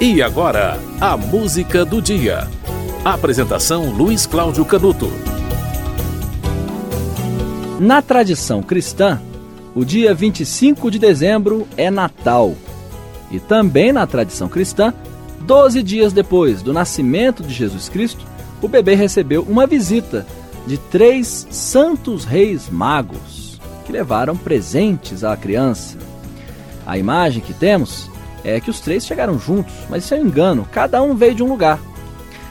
E agora, a música do dia. Apresentação Luiz Cláudio Canuto. Na tradição cristã, o dia 25 de dezembro é Natal. E também na tradição cristã, 12 dias depois do nascimento de Jesus Cristo, o bebê recebeu uma visita de três santos reis magos que levaram presentes à criança. A imagem que temos é que os três chegaram juntos, mas isso é um engano, cada um veio de um lugar.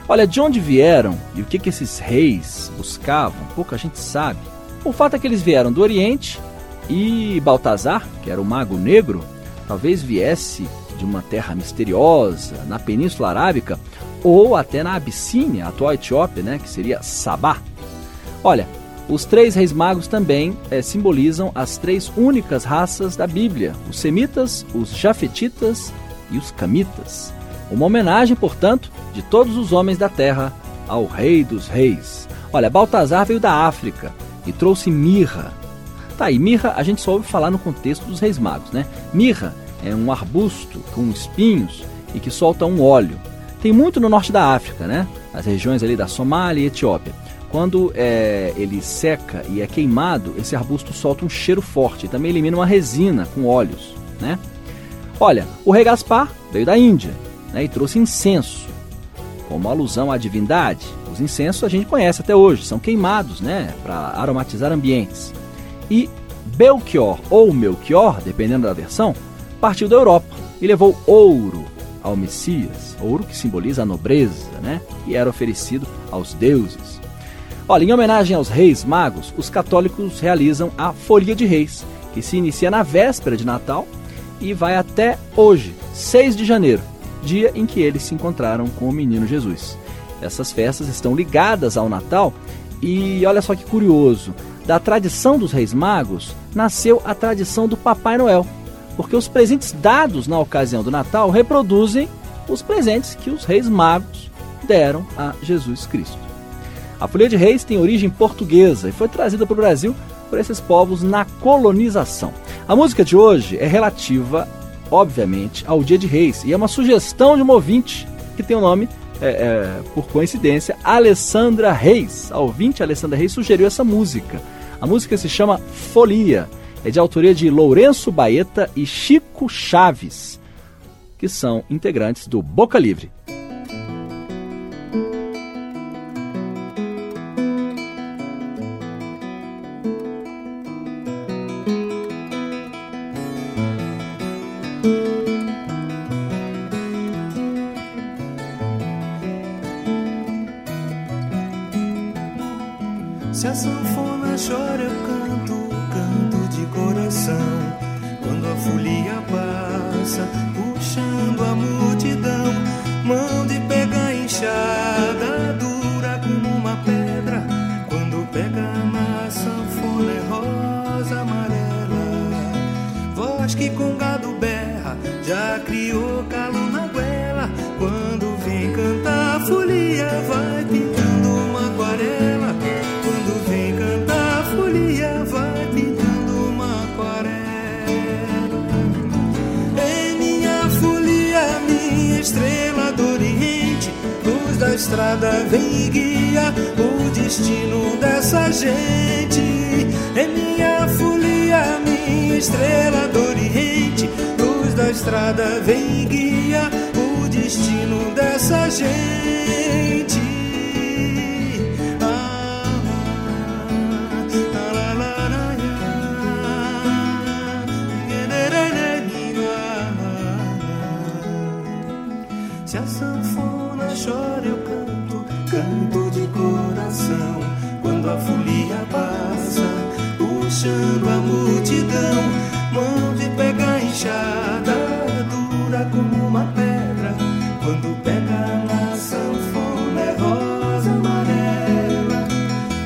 Olha, de onde vieram e o que, que esses reis buscavam, pouca gente sabe. O fato é que eles vieram do Oriente e Baltazar, que era o mago negro, talvez viesse de uma terra misteriosa na Península Arábica ou até na Abissínia, atual Etiópia, né, que seria Sabá. Olha, os três reis magos também é, simbolizam as três únicas raças da Bíblia: os semitas, os jafetitas e os camitas. Uma homenagem, portanto, de todos os homens da terra ao Rei dos Reis. Olha, Baltazar veio da África e trouxe mirra. Tá, e mirra a gente só ouve falar no contexto dos reis magos, né? Mirra é um arbusto com espinhos e que solta um óleo. Tem muito no norte da África, né? As regiões ali da Somália e Etiópia. Quando é, ele seca e é queimado, esse arbusto solta um cheiro forte e também elimina uma resina com óleos. Né? Olha, o rei Gaspar veio da Índia né, e trouxe incenso, como alusão à divindade. Os incensos a gente conhece até hoje, são queimados né, para aromatizar ambientes. E Belchior ou Melchior, dependendo da versão, partiu da Europa e levou ouro ao Messias, ouro que simboliza a nobreza, né, e era oferecido aos deuses. Olha, em homenagem aos reis magos, os católicos realizam a Folia de Reis, que se inicia na véspera de Natal e vai até hoje, 6 de janeiro, dia em que eles se encontraram com o menino Jesus. Essas festas estão ligadas ao Natal e olha só que curioso, da tradição dos reis magos nasceu a tradição do Papai Noel, porque os presentes dados na ocasião do Natal reproduzem os presentes que os reis magos deram a Jesus Cristo. A Folia de Reis tem origem portuguesa e foi trazida para o Brasil por esses povos na colonização. A música de hoje é relativa, obviamente, ao Dia de Reis e é uma sugestão de um ouvinte que tem o nome, é, é, por coincidência, Alessandra Reis. A ouvinte Alessandra Reis sugeriu essa música. A música se chama Folia, é de autoria de Lourenço Baeta e Chico Chaves, que são integrantes do Boca Livre. Estrada vem e guia o destino dessa gente. Em minha folia, minha estrela do Oriente, luz da estrada vem e guia o destino dessa gente. Ah. Se a sanfona chora, eu canto, canto de coração. Quando a folia passa, puxando a multidão, mão de pegar enxada, dura como uma pedra. Quando pega na sanfona, é rosa amarela.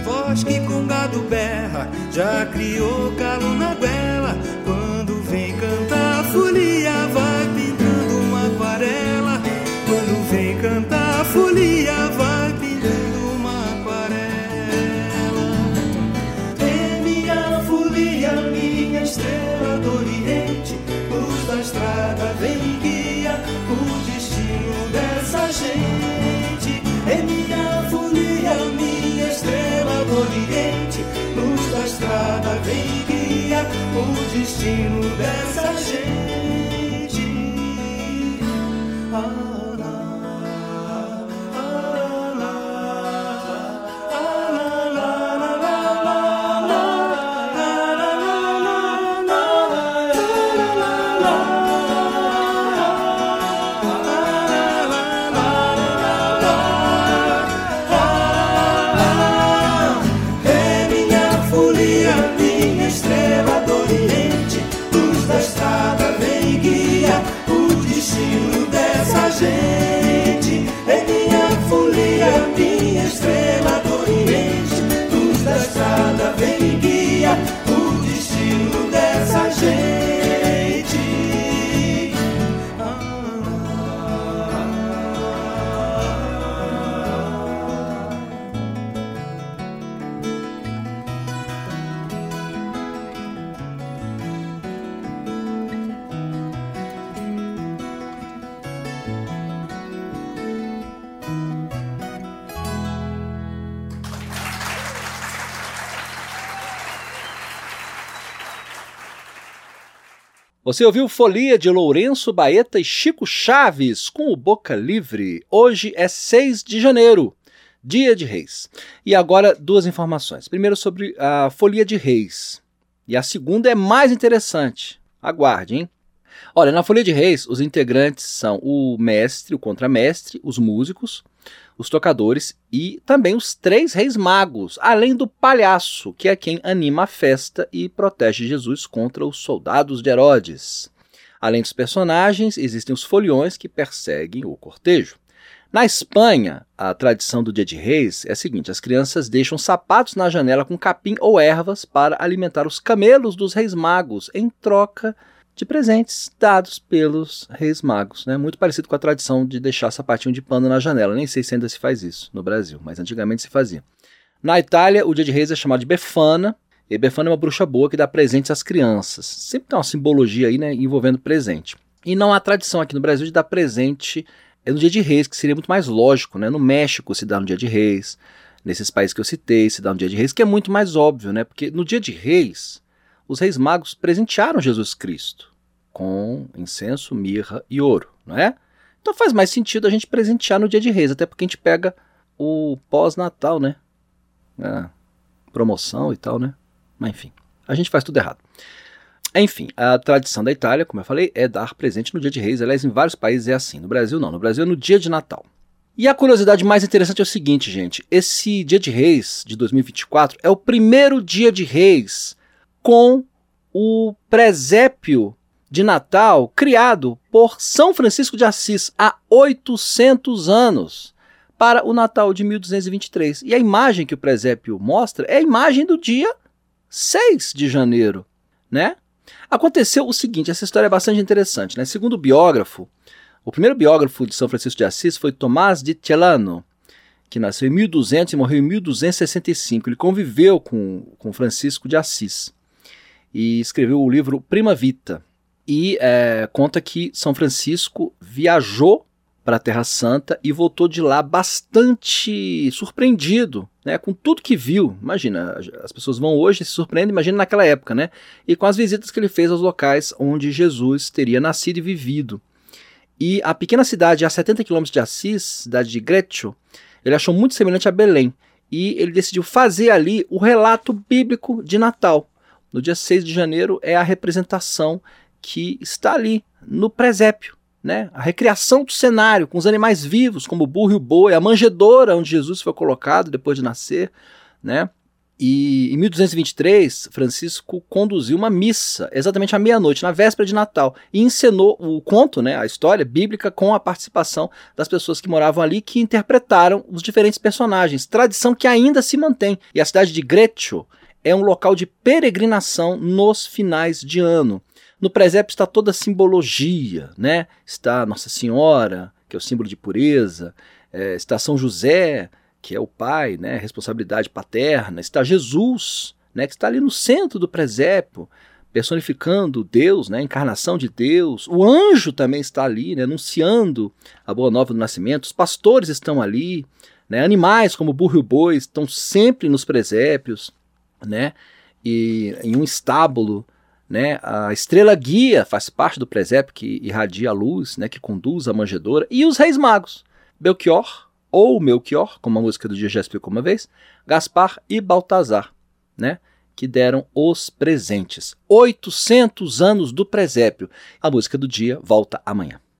Voz que com gado berra, já criou calo na estrela do Oriente, luz da estrada, vem guia o destino dessa gente. É minha folia, minha estrela do Oriente, luz da estrada, vem guia o destino dessa gente. Ah. Você ouviu Folia de Lourenço Baeta e Chico Chaves com o Boca Livre. Hoje é 6 de janeiro, dia de Reis. E agora duas informações. Primeiro sobre a Folia de Reis. E a segunda é mais interessante. Aguarde, hein? Olha, na Folia de Reis, os integrantes são o mestre, o contramestre, os músicos, os tocadores e também os três reis magos, além do palhaço, que é quem anima a festa e protege Jesus contra os soldados de Herodes. Além dos personagens, existem os foliões que perseguem o cortejo. Na Espanha, a tradição do Dia de Reis é a seguinte: as crianças deixam sapatos na janela com capim ou ervas para alimentar os camelos dos reis magos em troca de presentes dados pelos reis magos, né? Muito parecido com a tradição de deixar sapatinho de pano na janela. Nem sei se ainda se faz isso no Brasil, mas antigamente se fazia. Na Itália, o dia de reis é chamado de Befana, e Befana é uma bruxa boa que dá presentes às crianças. Sempre tem uma simbologia aí, né, envolvendo presente. E não há tradição aqui no Brasil de dar presente é no dia de reis, que seria muito mais lógico, né? No México se dá no dia de reis, nesses países que eu citei se dá no dia de reis, que é muito mais óbvio, né? Porque no dia de reis os reis magos presentearam Jesus Cristo com incenso, mirra e ouro, não é? Então faz mais sentido a gente presentear no dia de reis, até porque a gente pega o pós-natal, né? É, promoção e tal, né? Mas enfim, a gente faz tudo errado. Enfim, a tradição da Itália, como eu falei, é dar presente no dia de reis. Aliás, em vários países é assim. No Brasil, não. No Brasil é no dia de Natal. E a curiosidade mais interessante é o seguinte, gente: esse dia de reis de 2024 é o primeiro dia de reis com o presépio de Natal criado por São Francisco de Assis há 800 anos para o Natal de 1223. E a imagem que o presépio mostra é a imagem do dia 6 de janeiro, né? Aconteceu o seguinte, essa história é bastante interessante, né? Segundo o biógrafo, o primeiro biógrafo de São Francisco de Assis foi Tomás de Celano, que nasceu em 1200 e morreu em 1265. Ele conviveu com, com Francisco de Assis e escreveu o livro Prima Vita. E é, conta que São Francisco viajou para a Terra Santa e voltou de lá bastante surpreendido, né, com tudo que viu. Imagina, as pessoas vão hoje se surpreendem, imagina naquela época, né? E com as visitas que ele fez aos locais onde Jesus teria nascido e vivido. E a pequena cidade a 70 quilômetros de Assis, cidade de Greccio, ele achou muito semelhante a Belém. E ele decidiu fazer ali o relato bíblico de Natal. No dia 6 de janeiro é a representação que está ali no presépio, né? A recriação do cenário com os animais vivos, como o burro e o boi, a manjedoura onde Jesus foi colocado depois de nascer, né? E em 1223, Francisco conduziu uma missa, exatamente à meia-noite, na véspera de Natal, e encenou o conto, né, a história bíblica, com a participação das pessoas que moravam ali, que interpretaram os diferentes personagens, tradição que ainda se mantém. E a cidade de Greccio é um local de peregrinação nos finais de ano. No presépio está toda a simbologia, né? Está Nossa Senhora, que é o símbolo de pureza, é, está São José, que é o pai, né? Responsabilidade paterna, está Jesus, né? Que está ali no centro do presépio, personificando Deus, né? A encarnação de Deus. O anjo também está ali, né? Anunciando a boa nova do nascimento. Os pastores estão ali, né? Animais como burro e boi estão sempre nos presépios né? E em um estábulo, né? A estrela guia faz parte do presépio que irradia a luz, né? Que conduz a manjedoura. E os reis magos, Belchior ou Melchior, como a música do dia já explicou uma vez, Gaspar e Baltazar, né? Que deram os presentes. 800 anos do presépio. A música do dia volta amanhã.